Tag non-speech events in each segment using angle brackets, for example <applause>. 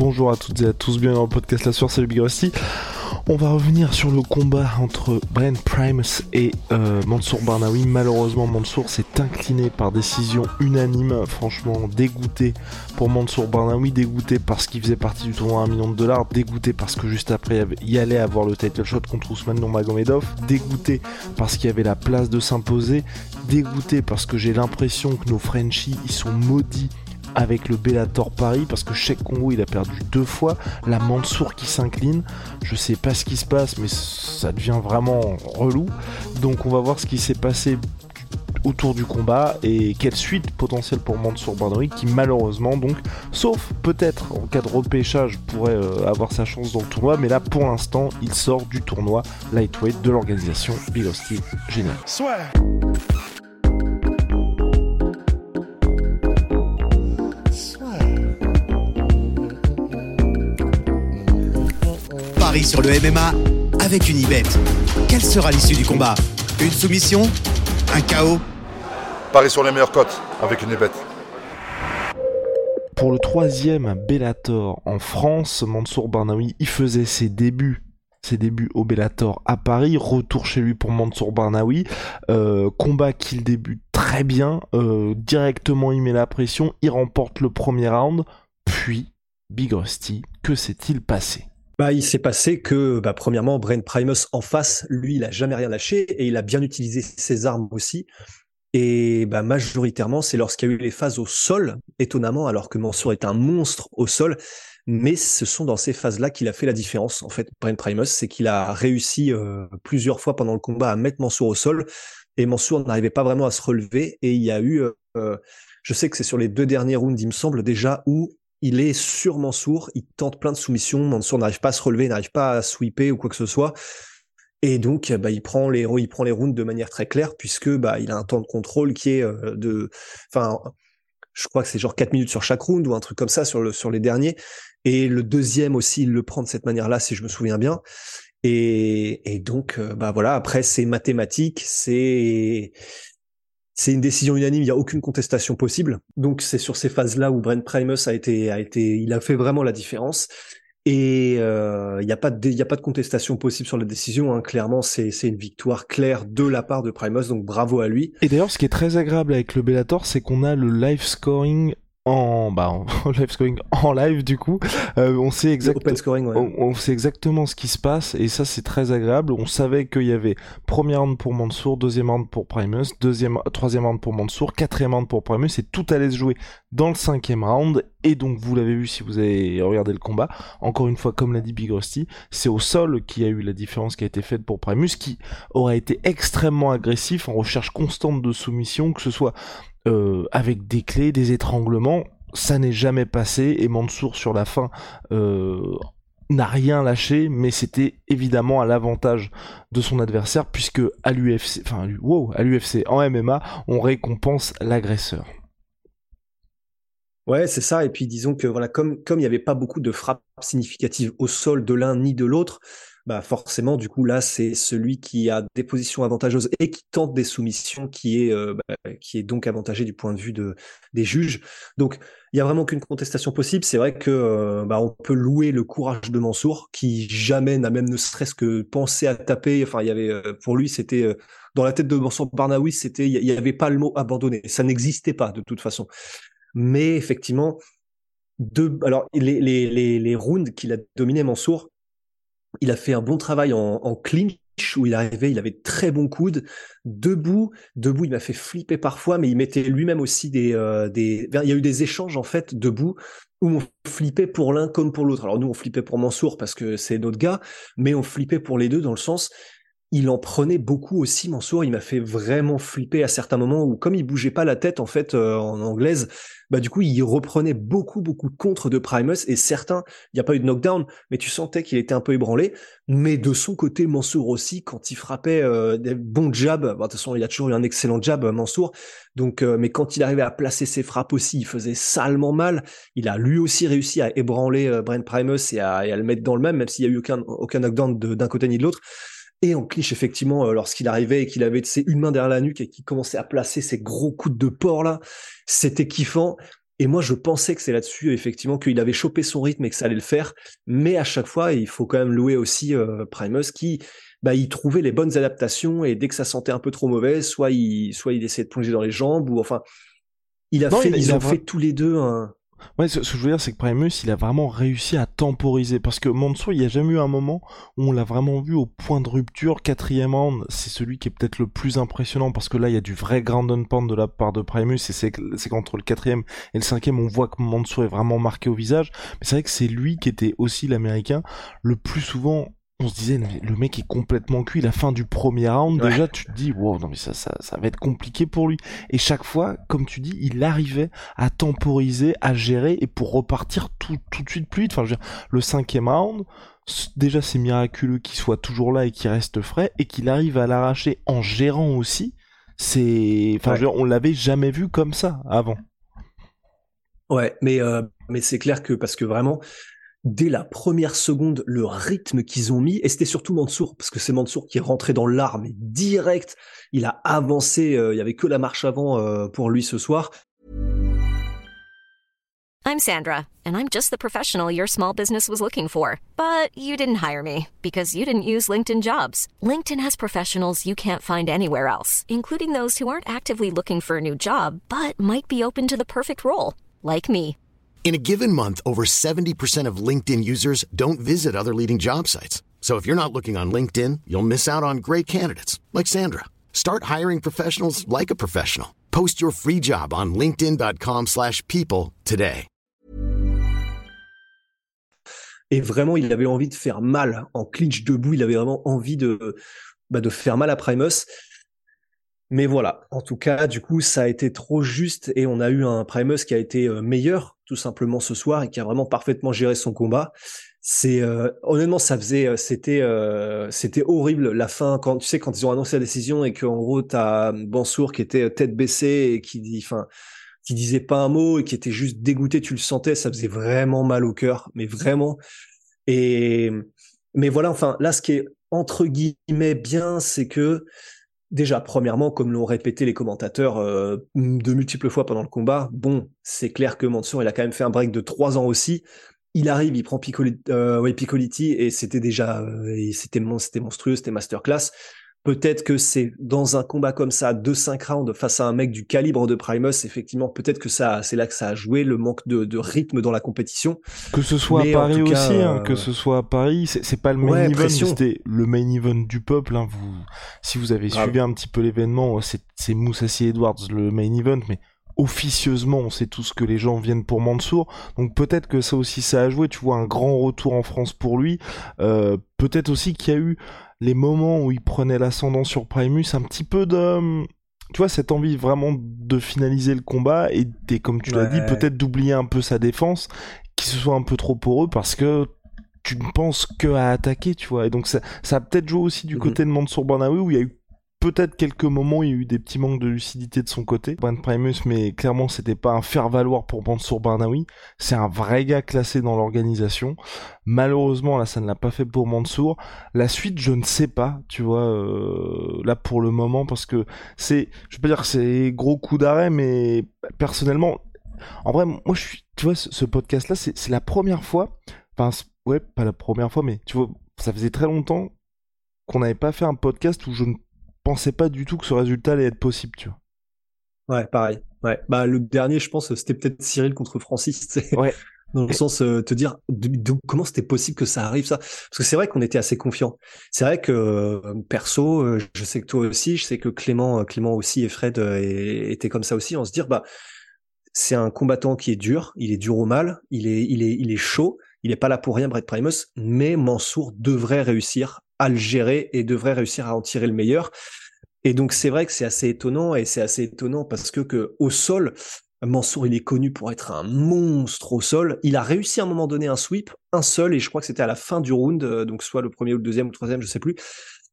Bonjour à toutes et à tous, bienvenue dans le podcast La Source, salut Big Rusty. On va revenir sur le combat entre Brent Primus et euh, Mansour Barnaoui. Malheureusement, Mansour s'est incliné par décision unanime. Franchement, dégoûté pour Mansour Barnaoui, dégoûté parce qu'il faisait partie du tournoi à 1 million de dollars, dégoûté parce que juste après il allait avoir le title shot contre Ousmane Nurmagomedov, dégoûté parce qu'il y avait la place de s'imposer, dégoûté parce que j'ai l'impression que nos Frenchies ils sont maudits avec le Bellator Paris parce que Sheikh Congo il a perdu deux fois, la Mansour qui s'incline, je sais pas ce qui se passe mais ça devient vraiment relou. Donc on va voir ce qui s'est passé autour du combat et quelle suite potentielle pour Mansour Barnaoui qui malheureusement donc sauf peut-être en cas de repêchage pourrait euh, avoir sa chance dans le tournoi mais là pour l'instant il sort du tournoi lightweight de l'organisation Big Hostie Génial. Paris sur le MMA avec une ibet. Quelle sera l'issue du combat? Une soumission? Un chaos? Paris sur les meilleures cotes avec une ébête. Pour le troisième Bellator en France, Mansour Barnaoui y faisait ses débuts ses débuts au Bellator à Paris, retour chez lui pour Mansour Barnaoui, euh, combat qu'il débute très bien, euh, directement il met la pression, il remporte le premier round, puis Big Rusty, que s'est-il passé? Bah, il s'est passé que, bah, premièrement, Brent Primus en face, lui, il a jamais rien lâché et il a bien utilisé ses armes aussi. Et bah, majoritairement, c'est lorsqu'il y a eu les phases au sol, étonnamment, alors que Mansour est un monstre au sol. Mais ce sont dans ces phases-là qu'il a fait la différence. En fait, Brent Primus, c'est qu'il a réussi euh, plusieurs fois pendant le combat à mettre Mansour au sol. Et Mansour n'arrivait pas vraiment à se relever. Et il y a eu, euh, je sais que c'est sur les deux derniers rounds, il me semble déjà, où il est sur Mansour, il tente plein de soumissions, Mansour n'arrive pas à se relever, n'arrive pas à sweeper ou quoi que ce soit. Et donc, bah, il prend les, il prend les rounds de manière très claire puisque bah, il a un temps de contrôle qui est euh, de, enfin, je crois que c'est genre 4 minutes sur chaque round ou un truc comme ça sur le, sur les derniers. Et le deuxième aussi, il le prend de cette manière-là, si je me souviens bien. Et, et donc, euh, bah voilà, après, c'est mathématique, c'est, c'est une décision unanime, il n'y a aucune contestation possible. Donc c'est sur ces phases-là où Brent Primus a été, a été, il a fait vraiment la différence. Et euh, il n'y a pas de, y a pas de contestation possible sur la décision. Hein. Clairement, c'est, c'est une victoire claire de la part de Primus, donc bravo à lui. Et d'ailleurs, ce qui est très agréable avec le Bellator, c'est qu'on a le live scoring en bah <laughs> en live scoring en live du coup. Euh, on sait exactement on, on, sait exactement ce qui se passe et ça c'est très agréable. On savait qu'il y avait première round pour Mansour deuxième round pour Primus deuxième troisième round pour Mansour quatrième round pour Primus et tout allait se jouer dans le cinquième round. Et donc vous l'avez vu si vous avez regardé le combat encore une fois comme l'a dit Big Rusty c'est au sol qui a eu la différence qui a été faite pour Primus qui aurait été extrêmement agressif en recherche constante de soumission que ce soit euh, avec des clés, des étranglements. Ça n'est jamais passé et Mansour sur la fin euh, n'a rien lâché, mais c'était évidemment à l'avantage de son adversaire puisque à l'UFC, enfin à l'UFC en MMA, on récompense l'agresseur. Ouais, c'est ça. Et puis disons que voilà, comme comme il n'y avait pas beaucoup de frappes significatives au sol de l'un ni de l'autre, bah forcément, du coup, là, c'est celui qui a des positions avantageuses et qui tente des soumissions qui est, euh, bah, qui est donc avantagé du point de vue de, des juges. Donc, il y a vraiment qu'une contestation possible. C'est vrai que euh, bah, on peut louer le courage de Mansour, qui jamais n'a même ne serait-ce que pensé à taper. Enfin, il y avait, euh, pour lui, c'était dans la tête de Mansour Barnaoui, c'était, il n'y avait pas le mot abandonné. Ça n'existait pas de toute façon. Mais effectivement, deux, alors les, les, les, les rounds qu'il a dominé Mansour, il a fait un bon travail en, clinch où il arrivait, il avait très bons coudes. Debout, debout, il m'a fait flipper parfois, mais il mettait lui-même aussi des, euh, des. Il y a eu des échanges en fait debout où on flippait pour l'un comme pour l'autre. Alors nous, on flippait pour Mansour parce que c'est notre gars, mais on flippait pour les deux dans le sens il en prenait beaucoup aussi, Mansour. Il m'a fait vraiment flipper à certains moments où, comme il bougeait pas la tête, en fait, euh, en anglaise, bah, du coup, il reprenait beaucoup, beaucoup de contre de Primus et certains, il n'y a pas eu de knockdown, mais tu sentais qu'il était un peu ébranlé. Mais de son côté, Mansour aussi, quand il frappait euh, des bons jabs, bah, de toute façon, il a toujours eu un excellent jab, Mansour. Donc, euh, mais quand il arrivait à placer ses frappes aussi, il faisait salement mal. Il a lui aussi réussi à ébranler Brent Primus et à, et à, le mettre dans le même, même s'il y a eu aucun, aucun knockdown d'un côté ni de l'autre. Et en clinch, effectivement, euh, lorsqu'il arrivait et qu'il avait ses une main derrière la nuque et qu'il commençait à placer ses gros coups de porc là, c'était kiffant. Et moi, je pensais que c'est là-dessus, effectivement, qu'il avait chopé son rythme et que ça allait le faire. Mais à chaque fois, il faut quand même louer aussi euh, Primus qui, bah, il trouvait les bonnes adaptations et dès que ça sentait un peu trop mauvais, soit il, soit il essayait de plonger dans les jambes ou enfin, il a fait, ils ont fait tous les deux un, Ouais, ce, que je veux dire, c'est que Primus, il a vraiment réussi à temporiser. Parce que Mansour, il n'y a jamais eu un moment où on l'a vraiment vu au point de rupture. Quatrième round, c'est celui qui est peut-être le plus impressionnant parce que là, il y a du vrai ground and pound de la part de Primus. Et c'est qu'entre le quatrième et le cinquième, on voit que Mansour est vraiment marqué au visage. Mais c'est vrai que c'est lui qui était aussi l'américain le plus souvent on se disait le mec est complètement cuit la fin du premier round déjà tu te dis wow non mais ça, ça ça va être compliqué pour lui. Et chaque fois comme tu dis il arrivait à temporiser à gérer et pour repartir tout tout de suite plus vite. Enfin je veux dire, le cinquième round déjà c'est miraculeux qu'il soit toujours là et qu'il reste frais et qu'il arrive à l'arracher en gérant aussi c'est enfin je veux dire, on l'avait jamais vu comme ça avant. Ouais mais euh, mais c'est clair que parce que vraiment dès la première seconde le rythme qu'ils ont mis, et c'était surtout Mansour, parce que c'est Mansour qui est rentré dans l'arme direct, il a avancé, euh, il y avait que la marche avant euh, pour lui ce soir. I'm Sandra, and I'm just the professional your small business was looking for. But you didn't hire me, because you didn't use LinkedIn Jobs. LinkedIn has professionals you can't find anywhere else, including those who aren't actively looking for a new job, but might be open to the perfect role, like me. In a given month, over 70% of LinkedIn users don't visit other leading job sites. So if you're not looking on LinkedIn, you'll miss out on great candidates like Sandra. Start hiring professionals like a professional. Post your free job on linkedin.com/people today. Et vraiment, il avait envie de faire mal en clinch debout, il avait vraiment envie de bah, de faire mal à Primus. Mais voilà, en tout cas, du coup, ça a été trop juste et on a eu un Primus qui a été euh, meilleur tout simplement ce soir et qui a vraiment parfaitement géré son combat. C'est euh, honnêtement, ça faisait, euh, c'était, c'était horrible la fin quand tu sais quand ils ont annoncé la décision et qu'en gros t'as Bansour qui était tête baissée et qui dit, enfin, qui disait pas un mot et qui était juste dégoûté, tu le sentais, ça faisait vraiment mal au cœur, mais vraiment. Et mais voilà, enfin là, ce qui est entre guillemets bien, c'est que Déjà, premièrement, comme l'ont répété les commentateurs euh, de multiples fois pendant le combat, bon, c'est clair que Mansour, il a quand même fait un break de trois ans aussi. Il arrive, il prend Piccoli, euh, et c'était déjà, euh, c'était monstrueux, c'était masterclass. Peut-être que c'est dans un combat comme ça, 2-5 rounds face à un mec du calibre de Primus, effectivement, peut-être que ça, c'est là que ça a joué le manque de, rythme dans la compétition. Que ce soit à Paris aussi, hein, que ce soit à Paris, c'est pas le main event, c'était le main event du peuple. Hein, vous, si vous avez suivi un petit peu l'événement, c'est Moussassi Edwards le main event, mais officieusement, on sait tous que les gens viennent pour Mansour, donc peut-être que ça aussi ça a joué. Tu vois un grand retour en France pour lui. Euh, peut-être aussi qu'il y a eu les moments où il prenait l'ascendant sur Primus, un petit peu de tu vois cette envie vraiment de finaliser le combat et, comme tu l'as dit peut-être d'oublier un peu sa défense qui se soit un peu trop pour eux parce que tu ne penses que à attaquer tu vois et donc ça, ça a peut-être joué aussi du mhm. côté de Mansour Barnaoui où il y a eu peut-être quelques moments, il y a eu des petits manques de lucidité de son côté. Brent Primus, mais clairement, c'était pas un faire-valoir pour Mansour Barnaoui. C'est un vrai gars classé dans l'organisation. Malheureusement, là, ça ne l'a pas fait pour Mansour. La suite, je ne sais pas, tu vois, euh, là, pour le moment, parce que c'est, je peux dire que c'est gros coup d'arrêt, mais personnellement, en vrai, moi, je suis, tu vois, ce, podcast-là, c'est la première fois, enfin, ouais, pas la première fois, mais tu vois, ça faisait très longtemps qu'on n'avait pas fait un podcast où je ne pensais pas du tout que ce résultat allait être possible, tu vois. Ouais, pareil. Ouais. Bah, le dernier, je pense, c'était peut-être Cyril contre Francis. Ouais. <laughs> Dans le sens, euh, te dire comment c'était possible que ça arrive, ça? Parce que c'est vrai qu'on était assez confiants. C'est vrai que, euh, perso, euh, je sais que toi aussi, je sais que Clément, Clément aussi et Fred étaient comme ça aussi. On se dire, bah, c'est un combattant qui est dur, il est dur au mal, il est, il est, il est chaud, il est pas là pour rien, Brett Primus, mais Mansour devrait réussir à le gérer et devrait réussir à en tirer le meilleur. Et donc c'est vrai que c'est assez étonnant et c'est assez étonnant parce que, que au sol, Mansour il est connu pour être un monstre au sol. Il a réussi à un moment donné un sweep, un seul, et je crois que c'était à la fin du round, euh, donc soit le premier ou le deuxième ou le troisième, je sais plus.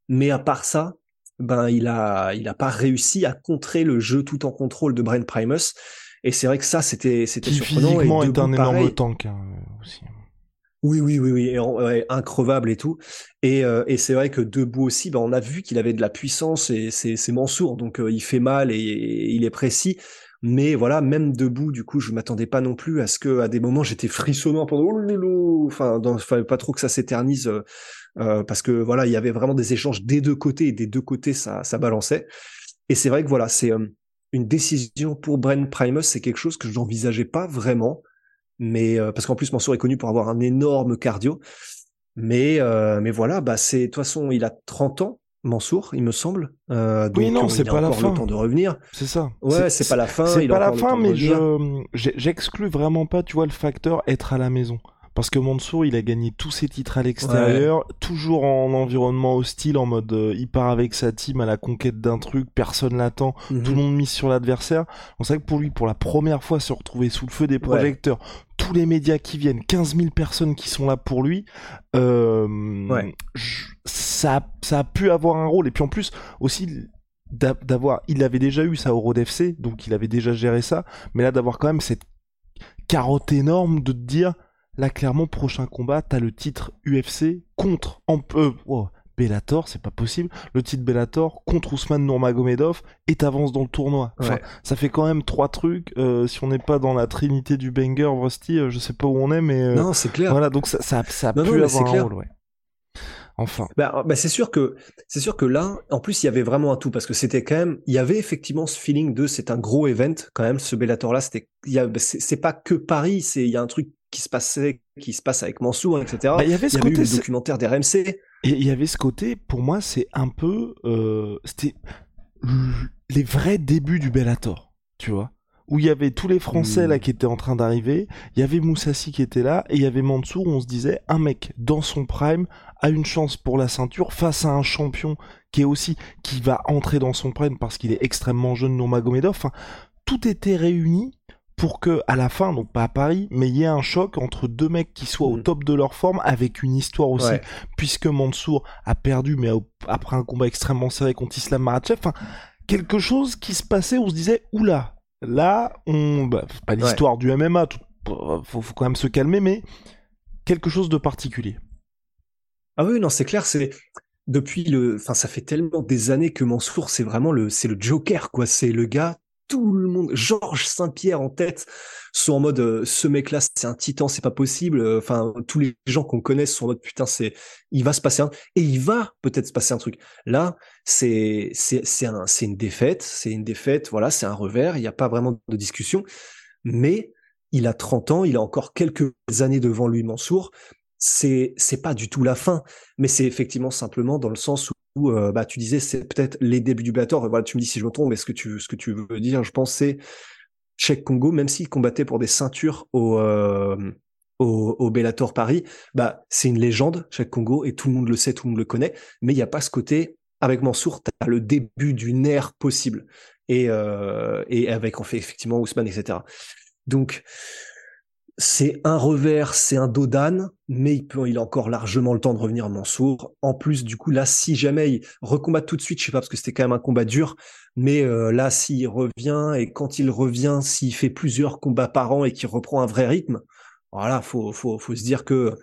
Mais à part ça, ben il a il a pas réussi à contrer le jeu tout en contrôle de Brent Primus. Et c'est vrai que ça c'était c'était surprenant. Physiquement et est un énorme tank hein, aussi. Oui, oui, oui, oui, et ouais, increvable et tout. Et, euh, et c'est vrai que debout aussi, ben, on a vu qu'il avait de la puissance et c'est Mansour, donc euh, il fait mal et, il est précis. Mais voilà, même debout, du coup, je m'attendais pas non plus à ce que, à des moments, j'étais frissonnant pendant, oh enfin, dans, fallait pas trop que ça s'éternise, euh, euh, parce que voilà, il y avait vraiment des échanges des deux côtés et des deux côtés, ça, ça balançait. Et c'est vrai que voilà, c'est euh, une décision pour Bren Primus, c'est quelque chose que je n'envisageais pas vraiment mais euh, parce qu'en plus Mansour est connu pour avoir un énorme cardio. Mais euh, mais voilà, bah c'est de toute façon il a 30 ans Mansour, il me semble. Euh, donc Oui, non, euh, c'est pas la fin. le temps de revenir. C'est ça. Ouais, c'est pas la fin. C'est pas la fin, mais je j'exclus vraiment pas, tu vois, le facteur être à la maison. Parce que Mansour, il a gagné tous ses titres à l'extérieur, toujours en environnement hostile, en mode euh, il part avec sa team à la conquête d'un truc, personne l'attend, Mhm. tout le monde mise sur l'adversaire. On sait que pour lui, pour la première fois, se retrouver sous le feu des projecteurs, tous les médias qui viennent, 15 000 personnes qui sont là pour lui, euh, Ouais. je- ça, ça a pu avoir un rôle. Et puis en plus, aussi, d'a- d'avoir, il avait déjà eu ça au Road FC, donc il avait déjà géré ça, mais là d'avoir quand même cette carotte énorme de te dire, là clairement, prochain combat, t'as le titre UFC contre, en peu, oh, Bellator, c'est pas possible, le titre Bellator contre Ousmane Nurmagomedov et t'avances dans le tournoi. Enfin, Ouais. ça fait quand même trois trucs. euh, si on n'est pas dans la trinité du banger, Rusty, euh, je sais pas où on est, mais euh, Non, c'est clair. voilà, donc ça, ça, ça a Non, pu non, avoir un clair. rôle, ouais. Enfin, Bah, bah, c'est sûr que c'est sûr que là, en plus, il y avait vraiment un tout parce que c'était quand même, il y avait effectivement ce feeling de c'est un gros event quand même. Ce Bellator là, c'était, c'est pas que Paris, c'est il y a un truc qui se passait, qui se passe avec Mansour, etc. bah, il y avait il ce y avait eu côté, le documentaire des RMC. et il y avait ce côté, pour moi, c'est un peu, euh, c'était les vrais débuts du Bellator, tu vois. Où il y avait tous les Français Mm. là qui étaient en train d'arriver, il y avait Moussassi qui était là, et il y avait Mansour où on se disait, un mec dans son prime a une chance pour la ceinture face à un champion qui est aussi, qui va entrer dans son prime parce qu'il est extrêmement jeune, Nurmagomedov. Enfin, tout était réuni pour que, à la fin, donc pas à Paris, mais il y ait un choc entre deux mecs qui soient au Mhm. top de leur forme avec une histoire aussi, Ouais. puisque Mansour a perdu, mais après un combat extrêmement serré contre Islam Makhachev. Enfin, quelque chose qui se passait où on se disait, oula, là, on, bah, pas l'histoire du MMA, tout- faut, faut quand même se calmer, mais quelque chose de particulier. Ah oui, non, c'est clair, c'est depuis le, enfin, ça fait tellement des années que Mansour, c'est vraiment le, c'est le Joker, quoi. C'est le gars, tout le monde, Georges Saint-Pierre en tête, sont en mode, euh, ce mec-là, c'est un titan, c'est pas possible. Euh, Enfin, tous les gens qu'on connaît sont en mode, putain, c'est, il va se passer un, et il va peut-être se passer un truc. Là, c'est, c'est, c'est un, c'est une défaite, c'est une défaite, voilà, c'est un revers, il n'y a pas vraiment de discussion. Mais il a 30 ans, il a encore quelques années devant lui, Mansour. C'est, c'est pas du tout la fin mais c'est effectivement simplement dans le sens où euh, bah tu disais c'est peut-être les débuts du Bellator tu me dis si je me trompe mais ce que tu ce que tu veux dire je pense c'est Cheikh Congo même s'il combattait pour des ceintures au euh, au, Bellator Paris bah c'est une légende Cheikh Congo et tout le monde le sait tout le monde le connaît mais il n'y a pas ce côté avec Mansour t'as le début d'une ère possible. Et euh, et avec en fait effectivement Ousmane etc donc c'est un revers, c'est un dos d'âne, mais il peut, il a encore largement le temps de revenir Mansour. En plus, du coup, là, si jamais il recombat tout de suite, je sais pas, parce que c'était quand même un combat dur, mais euh, là, s'il revient, et quand il revient, s'il fait plusieurs combats par an et qu'il reprend un vrai rythme, voilà, faut, faut, faut se dire que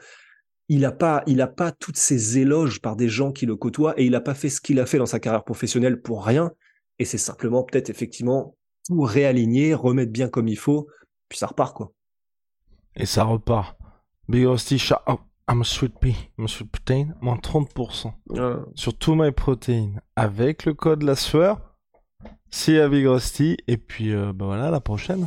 il a pas, il a pas toutes ces éloges par des gens qui le côtoient, et il a pas fait ce qu'il a fait dans sa carrière professionnelle pour rien, et c'est simplement peut-être effectivement tout réaligner, remettre bien comme il faut, puis ça repart, quoi. Et ça repart. Big Rusty, shout out. I'm a sweet pea. I'm a sweet protein. Moins 30%. Sur tout my protein. Avec le code la sueur. C'est à Big Rusty. Et puis, euh, bah voilà, à la prochaine.